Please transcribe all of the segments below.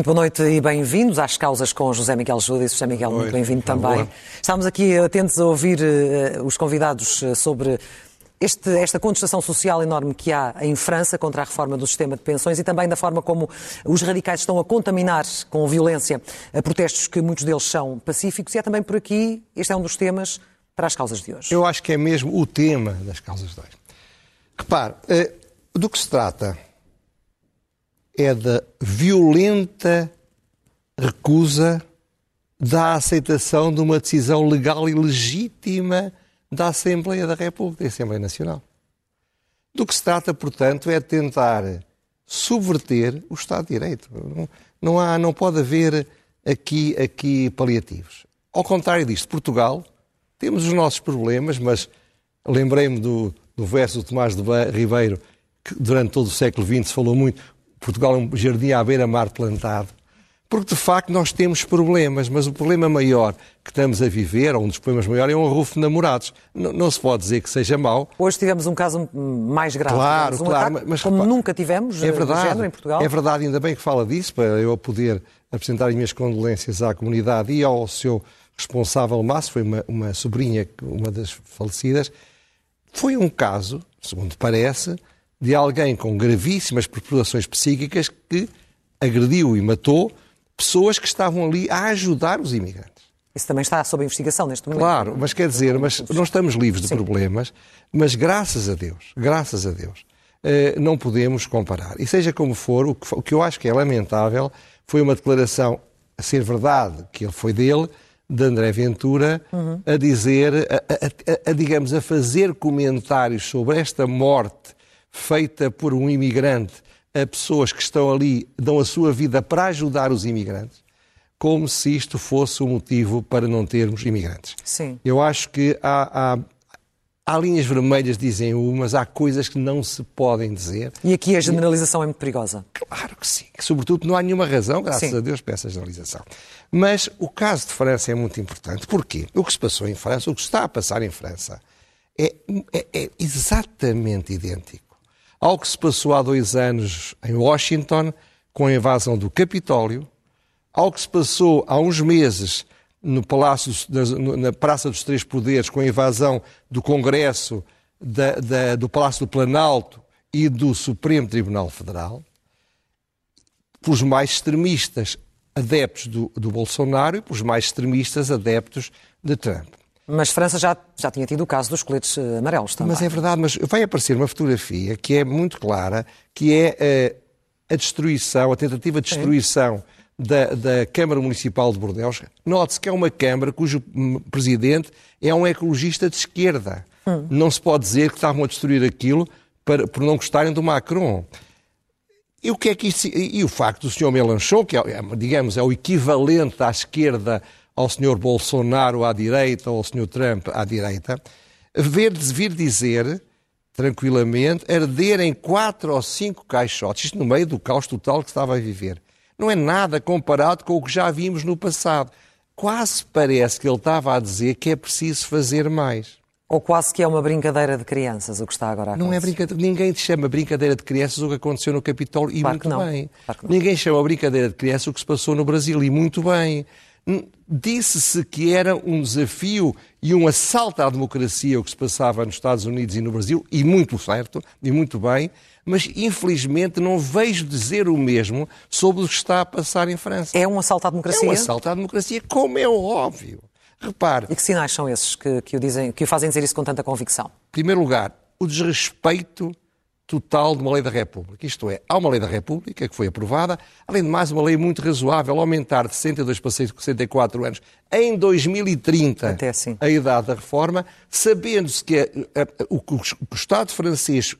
Muito boa noite e bem-vindos às causas com José Miguel Júdice. José Miguel, muito bem-vindo também. Boa. Estamos aqui atentos a ouvir uh, os convidados uh, sobre este, esta contestação social enorme que há em França contra a reforma do sistema de pensões e também da forma como os radicais estão a contaminar com violência a protestos que muitos deles são pacíficos. E é também por aqui, este é um dos temas para as causas de hoje. Eu acho que é mesmo o tema das causas de hoje. Repare, uh, do que se trata é da violenta recusa da aceitação de uma decisão legal e legítima da Assembleia da República, da Assembleia Nacional. Do que se trata, portanto, é tentar subverter o Estado de Direito. Não, há, não pode haver aqui, aqui paliativos. Ao contrário disto, Portugal, temos os nossos problemas, mas lembrei-me do, do verso do Tomás de Ribeiro, que durante todo o século XX se falou muito, Portugal é um jardim à beira-mar plantado. Porque, de facto, nós temos problemas, mas o problema maior que estamos a viver, ou um dos problemas maiores, é um rufo de namorados. Não, não, se pode dizer que seja mau. Hoje tivemos um caso mais grave. Claro, um claro. Ataque, mas, como nunca tivemos é eh, verdade, género em Portugal. É verdade, ainda bem que fala disso, para eu poder apresentar as minhas condolências à comunidade e ao seu responsável máximo, foi uma, uma sobrinha, uma das falecidas. Foi um caso, segundo parece, de alguém com gravíssimas perturbações psíquicas que agrediu e matou pessoas que estavam ali a ajudar os imigrantes. Isso também está sob investigação neste momento. Claro, mas quer dizer, mas não estamos livres de Sim. problemas, mas graças a Deus, graças a Deus, eh, não podemos comparar. E seja como for, o que eu acho que é lamentável foi uma declaração, a ser verdade, que ele foi dele, de André Ventura, uhum. a dizer, a, a, a, a, digamos, a fazer comentários sobre esta morte feita por um imigrante a pessoas que estão ali, dão a sua vida para ajudar os imigrantes, como se isto fosse o um motivo para não termos imigrantes. Sim. Eu acho que há, há, há linhas vermelhas, dizem umas, há coisas que não se podem dizer. E aqui a generalização e... é muito perigosa. Claro que sim. Sobretudo não há nenhuma razão, graças sim. a Deus, para essa generalização. Mas o caso de França é muito importante. Porquê? O que se passou em França, o que está a passar em França, é, é, é exatamente idêntico ao que se passou há dois anos em Washington, com a invasão do Capitólio, ao que se passou há uns meses no Palácio, na Praça dos Três Poderes, com a invasão do Congresso, da, da, do Palácio do Planalto e do Supremo Tribunal Federal, pelos mais extremistas adeptos do, do Bolsonaro e pelos mais extremistas adeptos de Trump. Mas França já, já tinha tido o caso dos coletes eh, amarelos também. Mas é verdade, mas vai aparecer uma fotografia que é muito clara, que é a, eh, a destruição, a tentativa de destruição da, da, Câmara Municipal de Bordeaux. Note-se que é uma Câmara cujo presidente é um ecologista de esquerda. Hum. Não se pode dizer que estavam a destruir aquilo para, por não gostarem do Macron. E o que é que isso, e o facto do Sr. Melanchon, que é, é, digamos, é o equivalente à esquerda ao Sr. Bolsonaro à direita ou ao Sr. Trump à direita, ver, vir dizer, tranquilamente, arder em quatro ou cinco caixotes, isto no meio do caos total que estava a viver. Não é nada comparado com o que já vimos no passado. Quase parece que ele estava a dizer que é preciso fazer mais. Ou quase que é uma brincadeira de crianças o que está agora a acontecer. Não é brincadeira. Ninguém chama brincadeira de crianças o que aconteceu no Capitólio e claro muito bem. Claro Ninguém chama brincadeira de crianças o que se passou no Brasil e muito bem. Disse-se que era um desafio e um assalto à democracia o que se passava nos Estados Unidos e no Brasil, e muito certo, e muito bem, mas infelizmente não vejo dizer o mesmo sobre o que está a passar em França. É um assalto à democracia? É um assalto à democracia, como é óbvio. Repare. E que sinais são esses que, que, o, dizem, que o fazem dizer isso com tanta convicção? Em primeiro lugar, o desrespeito total de uma lei da República. Isto é, há uma lei da República que foi aprovada, além de mais, uma lei muito razoável, aumentar de 62 para 64 anos em 2030 assim. a idade da reforma, sabendo-se que a, a, o que o Estado francês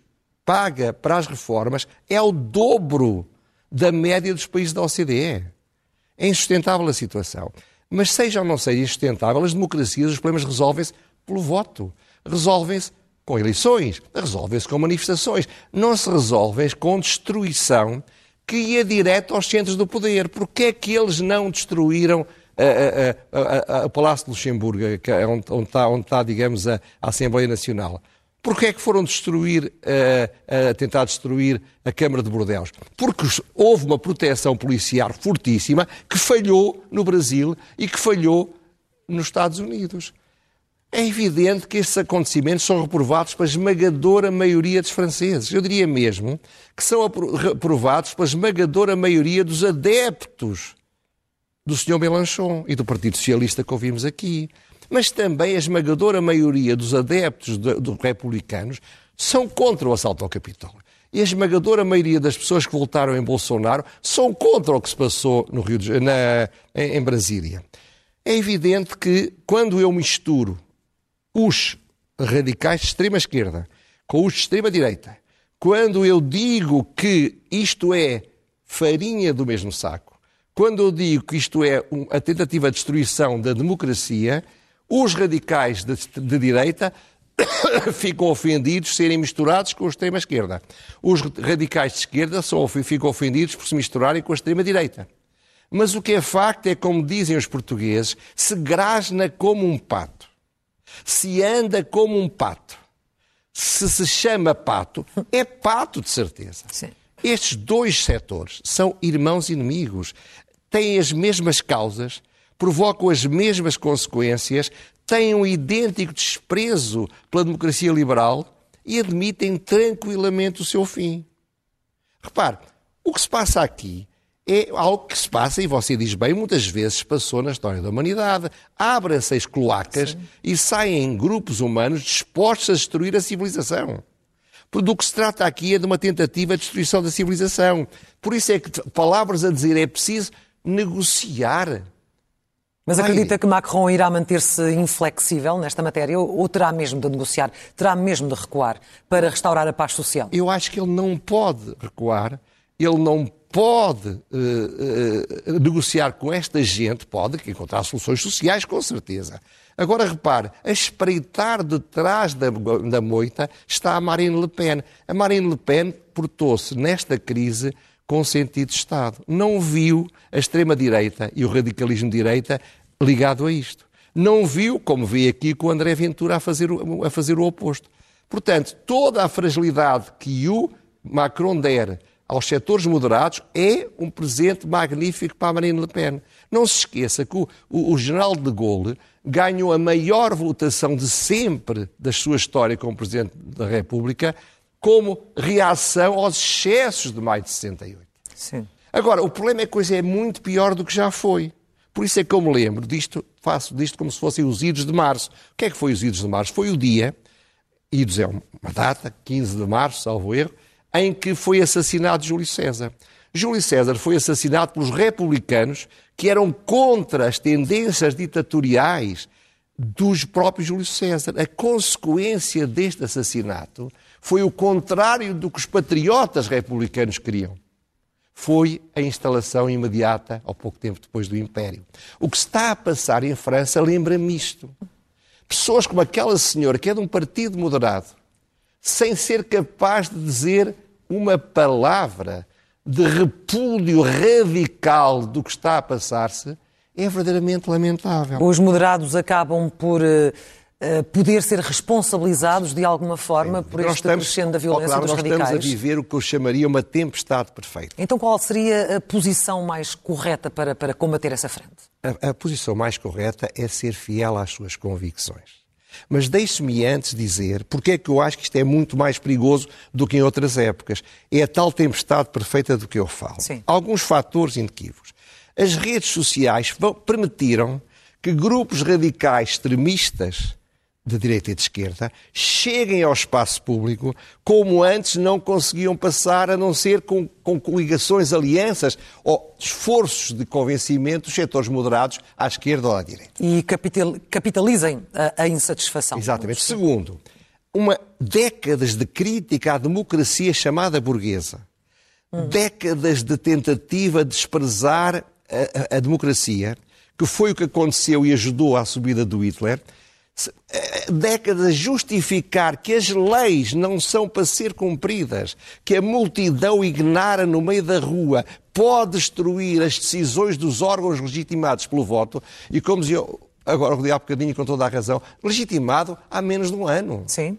paga para as reformas é o dobro da média dos países da OCDE. É insustentável a situação. Mas seja ou não seja insustentável, as democracias, os problemas resolvem-se pelo voto. Resolvem-se com eleições, resolvem-se com manifestações, não se resolvem com destruição que ia direto aos centros do poder. Porquê é que eles não destruíram o Palácio de Luxemburgo, é onde, onde, está, onde está, digamos, a, a Assembleia Nacional. Porquê é que foram destruir, tentar destruir a Câmara de Bordeus? Porque houve uma proteção policial fortíssima que falhou no Brasil e que falhou nos Estados Unidos. É evidente que estes acontecimentos são reprovados pela esmagadora maioria dos franceses. Eu diria mesmo que são reprovados pela esmagadora maioria dos adeptos do Sr. Mélenchon e do Partido Socialista que ouvimos aqui mas também a esmagadora maioria dos adeptos dos republicanos são contra o assalto ao Capitólio. E a esmagadora maioria das pessoas que votaram em Bolsonaro são contra o que se passou no Rio de, na, em Brasília. É evidente que quando eu misturo os radicais de extrema esquerda com os de extrema direita, quando eu digo que isto é farinha do mesmo saco, quando eu digo que isto é a tentativa de destruição da democracia, os radicais de, de direita ficam ofendidos serem misturados com a extrema-esquerda. Os radicais de esquerda são, ficam ofendidos por se misturarem com a extrema-direita. Mas o que é facto é, como dizem os portugueses, se grasna como um pato, se anda como um pato, se se chama pato, é pato de certeza. Sim. Estes dois setores são irmãos inimigos, têm as mesmas causas, provocam as mesmas consequências, têm um idêntico desprezo pela democracia liberal e admitem tranquilamente o seu fim. Repare, o que se passa aqui é algo que se passa, e você diz bem, muitas vezes passou na história da humanidade. Abrem-se as cloacas Sim. e saem grupos humanos dispostos a destruir a civilização. Do que se trata aqui é de uma tentativa de destruição da civilização. Por isso é que, palavras a dizer, é preciso negociar. Mas acredita que Macron irá manter-se inflexível nesta matéria ou terá mesmo de negociar, terá mesmo de recuar para restaurar a paz social? Eu acho que ele não pode recuar, ele não pode uh, uh, negociar com esta gente, pode encontrar soluções sociais, com certeza. Agora repare, a espreitar detrás da, da moita está a Marine Le Pen. A Marine Le Pen portou-se nesta crise com sentido de Estado. Não viu a extrema-direita e o radicalismo de direita ligado a isto. Não viu, como vê aqui, com o André Ventura a fazer, o, a fazer o oposto. Portanto, toda a fragilidade que o Macron der aos setores moderados é um presente magnífico para a Marine Le Pen. Não se esqueça que o, o, o general de Gaulle ganhou a maior votação de sempre da sua história como Presidente da República como reação aos excessos de maio de 68. Sim. Agora, o problema é que a coisa é muito pior do que já foi. Por isso é que eu me lembro disto, faço disto como se fossem os idos de março. O que é que foi os idos de março? Foi o dia, idos é uma data, 15 de março, salvo erro, em que foi assassinado Júlio César. Júlio César foi assassinado pelos republicanos que eram contra as tendências ditatoriais dos próprios Júlio César. A consequência deste assassinato foi o contrário do que os patriotas republicanos queriam foi a instalação imediata, ao pouco tempo depois do Império. O que está a passar em França lembra-me isto. Pessoas como aquela senhora, que é de um partido moderado, sem ser capaz de dizer uma palavra de repúdio radical do que está a passar-se, é verdadeiramente lamentável. Os moderados acabam por uh, poder ser responsabilizados de alguma forma por este estamos, crescendo da violência claro, dos nós radicais. Nós estamos a viver o que eu chamaria uma tempestade perfeita. Então qual seria a posição mais correta para, para combater essa frente? A, a posição mais correta é ser fiel às suas convicções. Mas deixe-me antes dizer porque é que eu acho que isto é muito mais perigoso do que em outras épocas. É a tal tempestade perfeita do que eu falo. Sim. Alguns fatores inequívocos. As redes sociais permitiram que grupos radicais extremistas de direita e de esquerda, cheguem ao espaço público como antes não conseguiam passar, a não ser com, com coligações, alianças ou esforços de convencimento dos setores moderados à esquerda ou à direita. E capital, capitalizem a, a insatisfação. Exatamente. Segundo, uma décadas de crítica à democracia chamada burguesa, hum. décadas de tentativa de desprezar a, a, a democracia, que foi o que aconteceu e ajudou à subida do Hitler, décadas a justificar que as leis não são para ser cumpridas, que a multidão ignara no meio da rua pode destruir as decisões dos órgãos legitimados pelo voto, e como dizia agora o há bocadinho com toda a razão, legitimado há menos de um ano. Sim.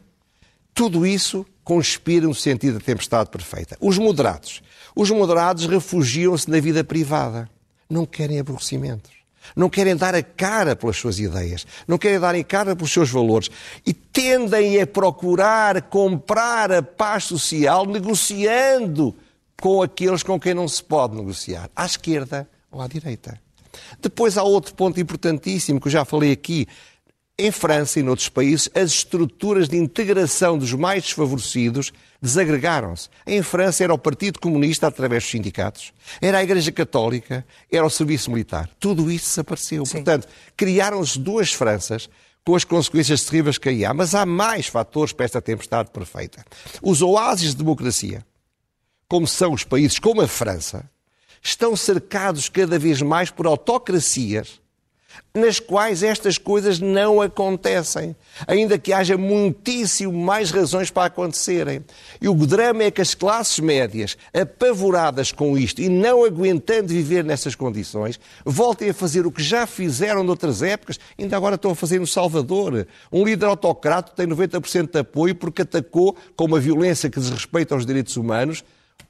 Tudo isso conspira no sentido da tempestade perfeita. Os moderados. Os moderados refugiam-se na vida privada. Não querem aborrecimentos. Não querem dar a cara pelas suas ideias. Não querem dar a cara pelos seus valores. E tendem a procurar comprar a paz social negociando com aqueles com quem não se pode negociar. À esquerda ou à direita. Depois há outro ponto importantíssimo que eu já falei aqui. Em França e noutros países, as estruturas de integração dos mais desfavorecidos desagregaram-se. Em França era o Partido Comunista através dos sindicatos, era a Igreja Católica, era o Serviço Militar. Tudo isso desapareceu. Sim. Portanto, criaram-se duas Franças com as consequências terríveis que aí há. Mas há mais fatores para esta tempestade perfeita. Os oásis de democracia, como são os países como a França, estão cercados cada vez mais por autocracias nas quais estas coisas não acontecem, ainda que haja muitíssimo mais razões para acontecerem. E o drama é que as classes médias, apavoradas com isto e não aguentando viver nessas condições, voltem a fazer o que já fizeram noutras épocas, ainda agora estão a fazer no Salvador. Um líder autocrata tem 90% de apoio porque atacou, com uma violência que desrespeita aos direitos humanos,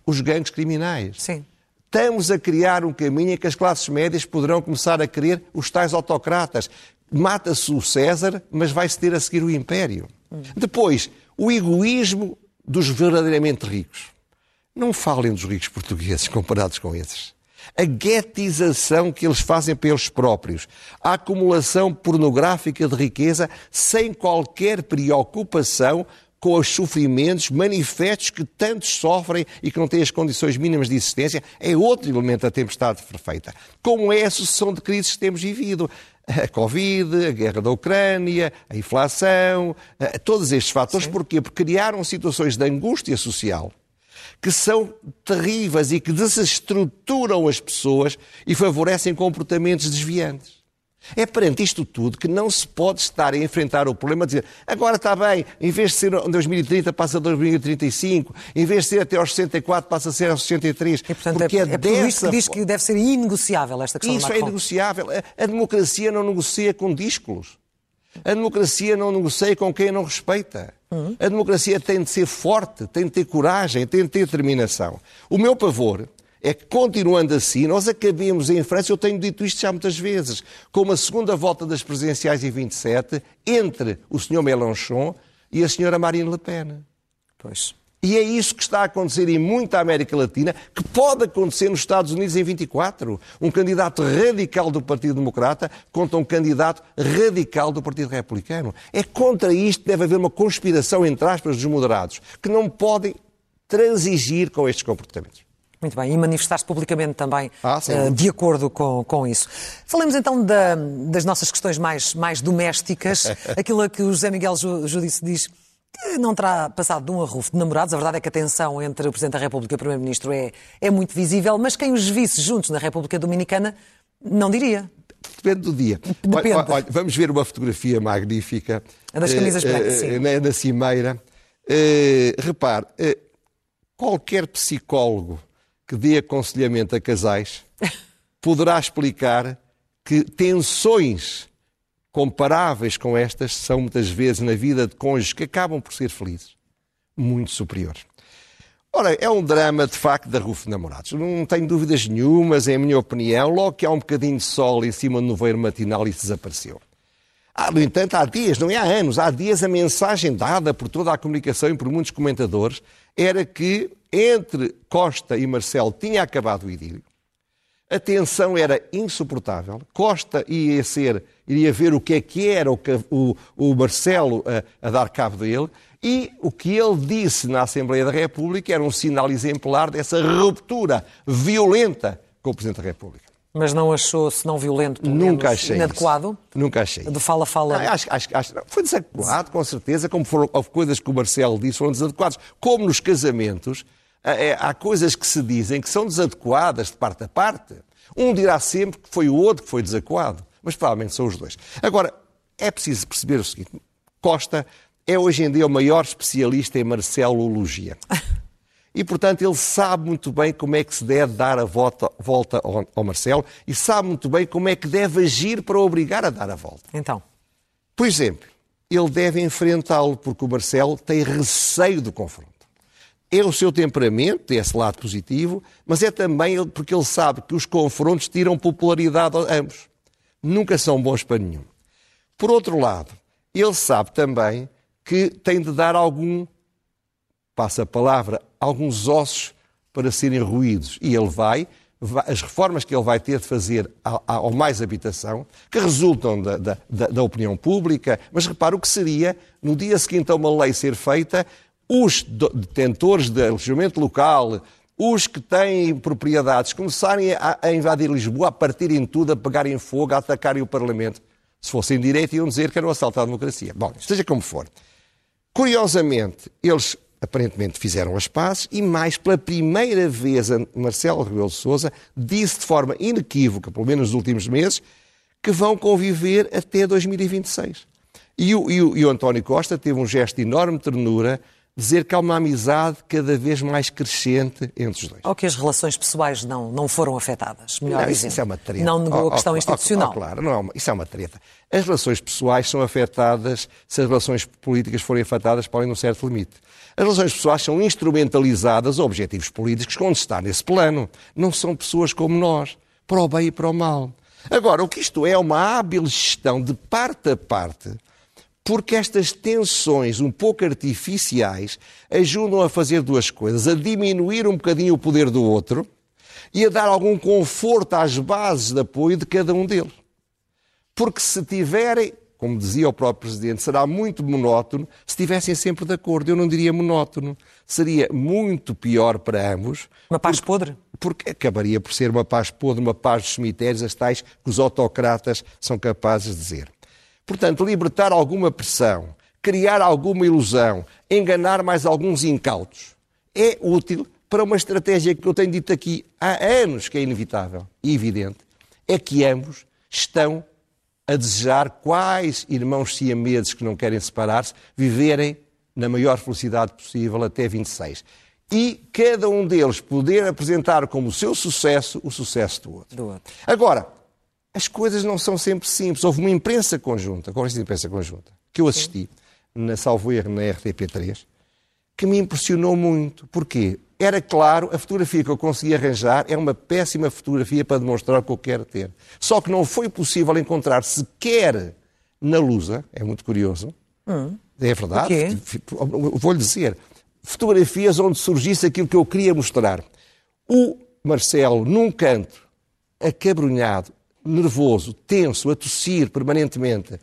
os gangues criminais. Sim estamos a criar um caminho em que as classes médias poderão começar a querer os tais autocratas. Mata-se o César, mas vai-se ter a seguir o Império. Hum. Depois, o egoísmo dos verdadeiramente ricos. Não falem dos ricos portugueses comparados com esses. A guetização que eles fazem pelos próprios, a acumulação pornográfica de riqueza sem qualquer preocupação com os sofrimentos manifestos que tantos sofrem e que não têm as condições mínimas de existência, é outro elemento da tempestade perfeita. Como é a sucessão de crises que temos vivido. A Covid, a guerra da Ucrânia, a inflação, todos estes fatores. Sim. Porquê? Porque criaram situações de angústia social que são terríveis e que desestruturam as pessoas e favorecem comportamentos desviantes. É perante isto tudo que não se pode estar a enfrentar o problema de dizer agora está bem, em vez de ser em 2030 passa a 2035, em vez de ser até aos 64 passa a ser aos 63. E, portanto, porque é, é, é por isso que diz que deve ser inegociável esta questão Isso é inegociável. A, a democracia não negocia com díscolos. A democracia não negocia com quem não respeita. Uhum. A democracia tem de ser forte, tem de ter coragem, tem de ter determinação. O meu pavor é que, continuando assim, nós acabemos em França, eu tenho dito isto já muitas vezes, com uma segunda volta das presidenciais em 27, entre o Sr. Mélenchon e a Sra. Marine Le Pen. Pois. E é isso que está a acontecer em muita América Latina, que pode acontecer nos Estados Unidos em 24. Um candidato radical do Partido Democrata contra um candidato radical do Partido Republicano. É contra isto que deve haver uma conspiração, entre aspas, dos moderados, que não podem transigir com estes comportamentos. Muito bem, e manifestaste publicamente também ah, uh, de acordo com, com isso. Falemos então da, das nossas questões mais, mais domésticas, aquilo a que o José Miguel Judice diz que não terá passado de um arrufo de namorados. A verdade é que a tensão entre o Presidente da República e o Primeiro-Ministro é, é muito visível, mas quem os visse juntos na República Dominicana não diria. Depende do dia. Depende. Olha, olha, vamos ver uma fotografia magnífica. A das camisas uh, brancas, sim. Na, na cimeira. Uh, repare, uh, qualquer psicólogo que dê aconselhamento a casais poderá explicar que tensões comparáveis com estas são muitas vezes na vida de cônjuges que acabam por ser felizes muito superiores. Ora, é um drama de facto da Rufo de Namorados. Não tenho dúvidas nenhumas, em minha opinião, logo que há um bocadinho de sol em cima do nevoeiro matinal isso desapareceu. Ah, no entanto, há dias, não é há anos, há dias a mensagem dada por toda a comunicação e por muitos comentadores era que entre Costa e Marcelo tinha acabado o idílio. A tensão era insuportável. Costa ia ser, iria ver o que é que era o, o, o Marcelo a, a, dar cabo dele e o que ele disse na Assembleia da República era um sinal exemplar dessa ruptura violenta com o Presidente da República. Mas não achou, se não violento, Nunca achei inadequado? Isso. Nunca achei. De fala fala? Não, acho, acho, acho, foi desadequado, com certeza, como foram houve coisas que o Marcelo disse foram desadequadas. Como nos casamentos, é, há coisas que se dizem que são desadequadas de parte a parte. Um dirá sempre que foi o outro que foi desadequado, mas provavelmente são os dois. Agora, é preciso perceber o seguinte: Costa é hoje em dia o maior especialista em marcelologia. E, portanto, ele sabe muito bem como é que se deve dar a volta, volta ao, ao Marcelo e sabe muito bem como é que deve agir para o obrigar a dar a volta. Então? Por exemplo, ele deve enfrentá-lo porque o Marcelo tem receio do confronto. É o seu temperamento, tem esse lado positivo, mas é também porque ele sabe que os confrontos tiram popularidade a ambos. Nunca são bons para nenhum. Por outro lado, ele sabe também que tem de dar algum, passa a palavra, alguns ossos para serem ruídos. E ele vai, as reformas que ele vai ter de fazer ao, mais habitação, que resultam da, da, da, opinião pública, mas repara o que seria, no dia seguinte a uma lei ser feita, os detentores de alojamento local, os que têm propriedades, começarem a, a invadir Lisboa, a partirem tudo, a pegarem fogo, a atacarem o Parlamento. Se fossem direito, iam dizer que era um assalto à democracia. Bom, seja como for. Curiosamente, eles aparentemente fizeram as pazes e mais pela primeira vez Marcelo Rebelo de Sousa disse de forma inequívoca, pelo menos nos últimos meses, que vão conviver até 2026. E o, e o, e o António Costa teve um gesto de enorme ternura dizer que há uma amizade cada vez mais crescente entre os dois. Ou que as relações pessoais não, não foram afetadas, melhor não, dizendo. Isso é uma treta. Não negou oh, a questão oh, institucional. Oh, claro, não, é isso é uma treta. As relações pessoais são afetadas se as relações políticas forem afetadas para além de um certo limite. As relações pessoais são instrumentalizadas a objetivos políticos quando está nesse plano. Não são pessoas como nós, para o bem e para o mal. Agora, o que isto é, é uma hábil gestão de parte a parte porque estas tensões um pouco artificiais ajudam a fazer duas coisas: a diminuir um bocadinho o poder do outro e a dar algum conforto às bases de apoio de cada um deles. Porque se tiverem, como dizia o próprio Presidente, será muito monótono se estivessem sempre de acordo. Eu não diria monótono. Seria muito pior para ambos. Uma paz porque, podre? Porque acabaria por ser uma paz podre, uma paz dos cemitérios, as tais que os autocratas são capazes de dizer. Portanto, libertar alguma pressão, criar alguma ilusão, enganar mais alguns incautos, é útil para uma estratégia que eu tenho dito aqui há anos que é inevitável e evidente, é que ambos estão a desejar quais irmãos siameses que não querem separar-se viverem na maior felicidade possível até 26. E cada um deles poder apresentar como seu sucesso o sucesso do outro. Do outro. Agora, as coisas não são sempre simples. Houve uma imprensa conjunta, conversa de imprensa conjunta, que eu assisti, na Salvo Erro, na RTP3, que me impressionou muito. Porquê? Era claro, a fotografia que eu consegui arranjar é uma péssima fotografia para demonstrar o que eu quero ter. Só que não foi possível encontrar sequer na Lusa, é muito curioso, hum. é verdade, vou-lhe dizer, fotografias onde surgisse aquilo que eu queria mostrar. O Marcelo, num canto, acabrunhado, nervoso, tenso, a tossir permanentemente,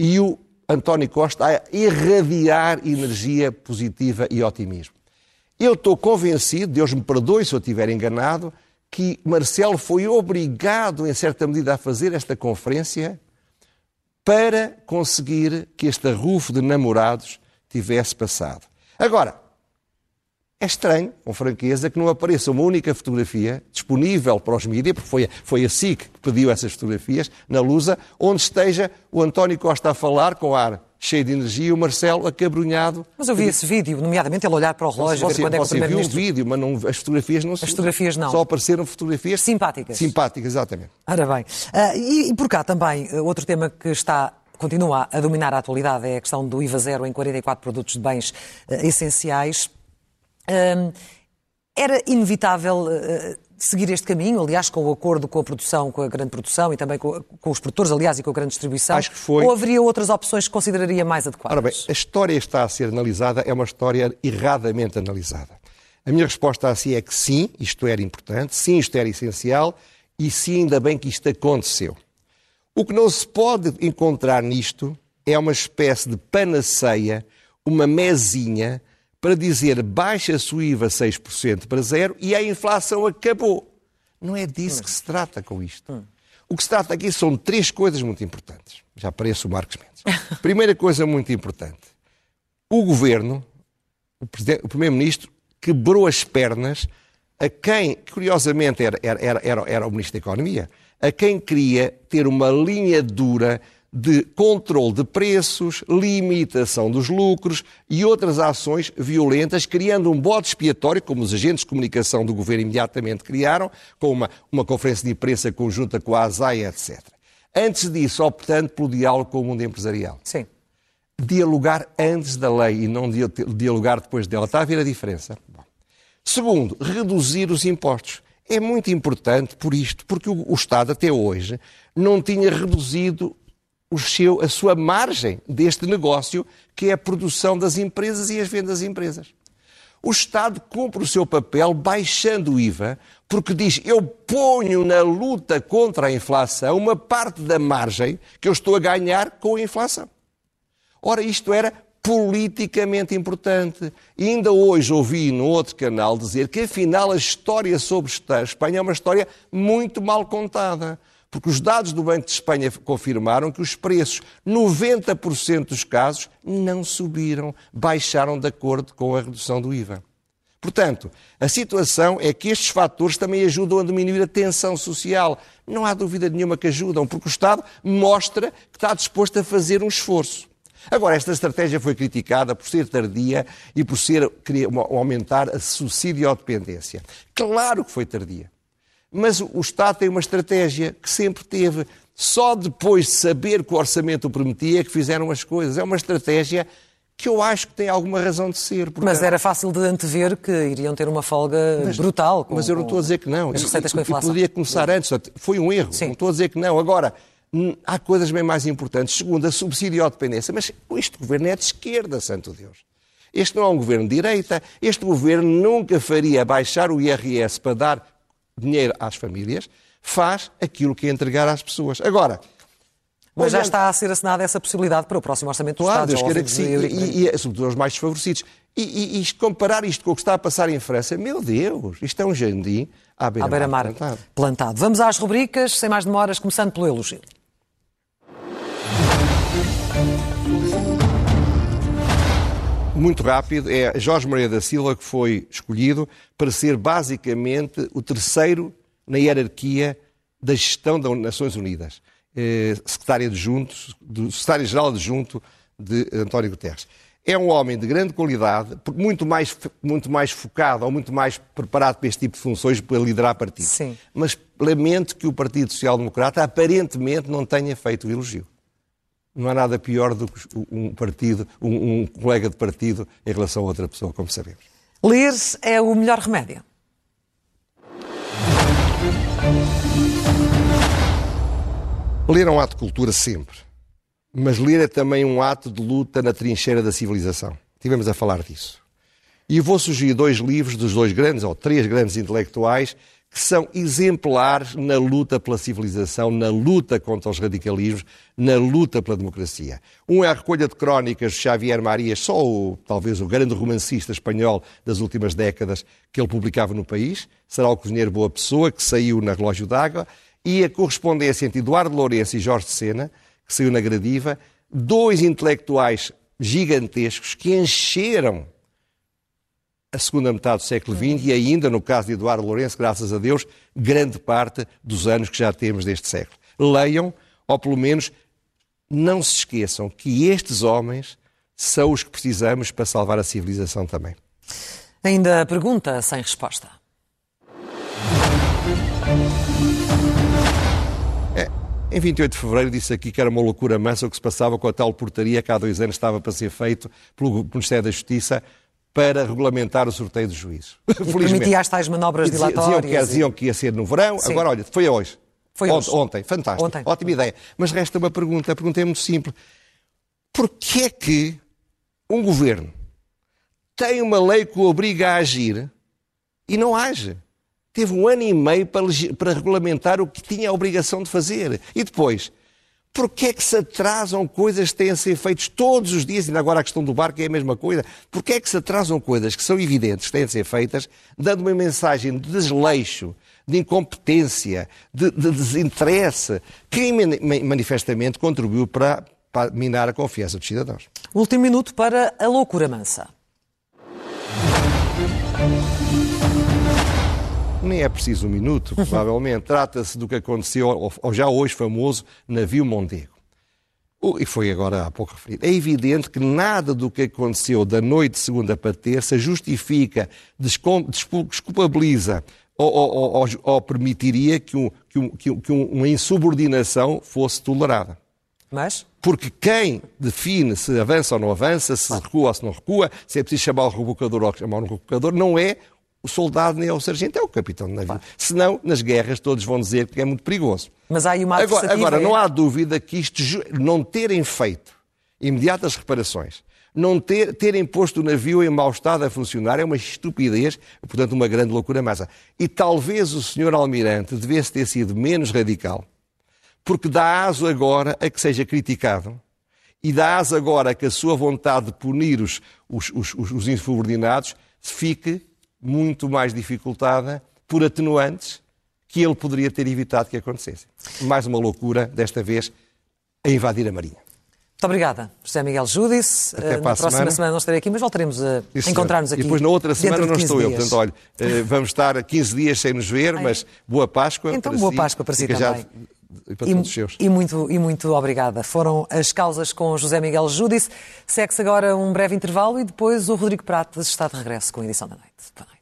e o António Costa a irradiar energia positiva e otimismo. Eu estou convencido, Deus me perdoe se eu estiver enganado, que Marcelo foi obrigado, em certa medida, a fazer esta conferência para conseguir que este arrufo de namorados tivesse passado. Agora, é estranho, com franqueza, que não apareça uma única fotografia disponível para os mídias, porque foi, foi a SIC que pediu essas fotografias, na Lusa, onde esteja o António Costa a falar com ar cheio de energia e o Marcelo acabrunhado. Mas eu vi esse vídeo, nomeadamente ele olhar para o relógio, você, ver quando é que o Primeiro-Ministro... viu o vídeo, mas não, as fotografias não... As fotografias não. Só apareceram fotografias... Simpáticas. Simpáticas, exatamente. Ora bem. Uh, e, e por cá também, uh, outro tema que está continua a dominar a atualidade é a questão do IVA zero em 44 produtos de bens uh, essenciais era inevitável seguir este caminho, aliás, com o acordo com a produção, com a grande produção e também com, com, os produtores, aliás, e com a grande distribuição? Acho que foi. Ou haveria outras opções que consideraria mais adequadas? Ora bem, a história está a ser analisada, é uma história erradamente analisada. A minha resposta assim é que sim, isto era importante, sim, isto era essencial e sim, ainda bem que isto aconteceu. O que não se pode encontrar nisto é uma espécie de panaceia, uma mesinha para dizer baixa-se o IVA 6% para zero e a inflação acabou. Não é disso que se trata com isto. O que se trata aqui são três coisas muito importantes. Já aparece o Marcos Mendes. Primeira coisa muito importante. O governo, o, o primeiro-ministro, quebrou as pernas a quem, curiosamente, era, era, era, era o ministro da Economia, a quem queria ter uma linha dura de controle de preços, limitação dos lucros e outras ações violentas, criando um bode expiatório, como os agentes de comunicação do governo imediatamente criaram, com uma, uma conferência de imprensa conjunta com a ASAI, etc. Antes disso, optando pelo diálogo com o mundo empresarial. Sim. Dialogar antes da lei e não dialogar depois dela. Está a ver a diferença? Bom. Segundo, reduzir os impostos. É muito importante por isto, porque o, o Estado até hoje não tinha reduzido seu, a sua margem deste negócio, que é a produção das empresas e as vendas das empresas. O Estado cumpre o seu papel baixando o IVA, porque diz: eu ponho na luta contra a inflação uma parte da margem que eu estou a ganhar com a inflação. Ora, isto era politicamente importante. E ainda hoje ouvi no outro canal dizer que afinal a história sobre a Espanha é uma história muito mal contada. Porque os dados do Banco de Espanha confirmaram que os preços, 90% dos casos, não subiram, baixaram de acordo com a redução do IVA. Portanto, a situação é que estes fatores também ajudam a diminuir a tensão social. Não há dúvida nenhuma que ajudam, porque o Estado mostra que está disposto a fazer um esforço. Agora, esta estratégia foi criticada por ser tardia e por ser aumentar a subsidiodependência. Claro que foi tardia. Mas o Estado tem uma estratégia que sempre teve. Só depois de saber que o orçamento o permitia é que fizeram as coisas. É uma estratégia que eu acho que tem alguma razão de ser. Porque... Mas era fácil de antever que iriam ter uma folga mas, brutal. Com, mas eu não estou a dizer que não. As receitas com inflação. podia começar antes. Foi um erro. Sim. Não estou a dizer que não. Agora, há coisas bem mais importantes. Segundo, a subsídio à dependência. Mas este governo é de esquerda, santo Deus. Este não é um governo de direita. Este governo nunca faria baixar o IRS para dar dinheiro às famílias, faz aquilo que é entregar às pessoas. Agora, mas já está a ser assinada essa possibilidade para o próximo Orçamento do claro, Estado. Deus queira que sim, e, e, sobretudo aos mais desfavorecidos. E, e, isto, comparar isto com o que está a passar em França, meu Deus, isto é um jardim à beira-mar beira plantado. plantado. Vamos às rubricas, sem mais demoras, começando pelo elogio. Muito rápido, é Jorge Maria da Silva que foi escolhido para ser basicamente o terceiro na hierarquia da gestão das Nações Unidas. Eh, secretário adjunto, secretário-geral adjunto de António Guterres. É um homem de grande qualidade, muito mais, muito mais focado ou muito mais preparado para este tipo de funções para liderar partidos. Sim. Mas lamento que o Partido Social Democrata aparentemente não tenha feito o elogio. Não há nada pior do que um partido, um, um colega de partido em relação a outra pessoa, como sabemos. Ler é o melhor remédio. Ler é um ato de cultura sempre. Mas ler é também um ato de luta na trincheira da civilização. Tivemos a falar disso. E vou sugerir dois livros dos dois grandes, ou três grandes intelectuais, que são exemplares na luta pela civilização, na luta contra os radicalismos, na luta pela democracia. Um é a recolha de crónicas de Xavier Marias, só o, talvez o grande romancista espanhol das últimas décadas que ele publicava no país. Será o cozinheiro Boa Pessoa, que saiu na Relógio d'Água. E a correspondência entre Eduardo Lourenço e Jorge Sena, que saiu na Gradiva. Dois intelectuais gigantescos que encheram a segunda metade do século XX e ainda, no caso de Eduardo Lourenço, graças a Deus, grande parte dos anos que já temos deste século. Leiam, ou pelo menos não se esqueçam que estes homens são os que precisamos para salvar a civilização também. Ainda pergunta sem resposta. É, em 28 de fevereiro disse aqui que era uma loucura mansa o que se passava com a tal portaria que há dois anos estava para ser feito pelo Ministério da Justiça para regulamentar o sorteio dos juízes. permitia as tais manobras dilatórias. Diziam que, diziam que ia ser no verão, Sim. agora olha, foi hoje. Foi ontem, ontem, fantástico, ontem. ótima ideia. Mas resta uma pergunta, a pergunta é muito simples. Porquê é que um governo tem uma lei que o obriga a agir e não age? Teve um ano e meio para, para regulamentar o que tinha a obrigação de fazer. E depois, Porquê é que se atrasam coisas que têm a ser feitas todos os dias? E agora a questão do barco é a mesma coisa. Porquê é que se atrasam coisas que são evidentes que têm a ser feitas, dando uma mensagem de desleixo, de incompetência, de, de desinteresse, que manifestamente contribuiu para, para minar a confiança dos cidadãos? Último minuto para a loucura mansa. Nem é preciso um minuto, provavelmente. Trata-se do que aconteceu, ou já hoje famoso, navio Mondego. e foi agora há pouco referido, é evidente que nada do que aconteceu da noite de segunda para terça justifica, desculpabiliza ou, ou, ou, ou permitiria que, um, que, um, que uma insubordinação fosse tolerada. Mas? Porque quem define se avança ou não avança, se recua ou se não recua, se é preciso chamar o rebocador ou chamar o rebocador, não é o soldado nem é o sargento, é o capitão de navio. Claro. Senão, nas guerras, todos vão dizer que é muito perigoso. Mas há aí uma Agora, agora não há dúvida que isto, não terem feito imediatas reparações, não ter, terem posto o navio em mau estado a funcionar é uma estupidez, portanto, uma grande loucura massa. E talvez o senhor almirante devesse ter sido menos radical, porque dá aso agora a que seja criticado e dá aso agora a que a sua vontade de punir os, os, os, os insubordinados fique muito mais dificultada por atenuantes que ele poderia ter evitado que acontecesse. Mais uma loucura, desta vez, a invadir a Marinha. Muito obrigada, José Miguel Júdice. Até uh, na próxima semana. semana não estarei aqui, mas voltaremos a encontrar-nos aqui. E depois na outra semana não estou dias. eu. Portanto, olha, uh, vamos estar 15 dias sem nos ver, Ai. mas boa Páscoa. Então, boa si, Páscoa para si também. Já e para todos os seus. E muito, e muito obrigada. Foram as causas com José Miguel Júdice. Segue-se agora um breve intervalo e depois o Rodrigo Prates está de regresso com a edição da noite. Boa noite.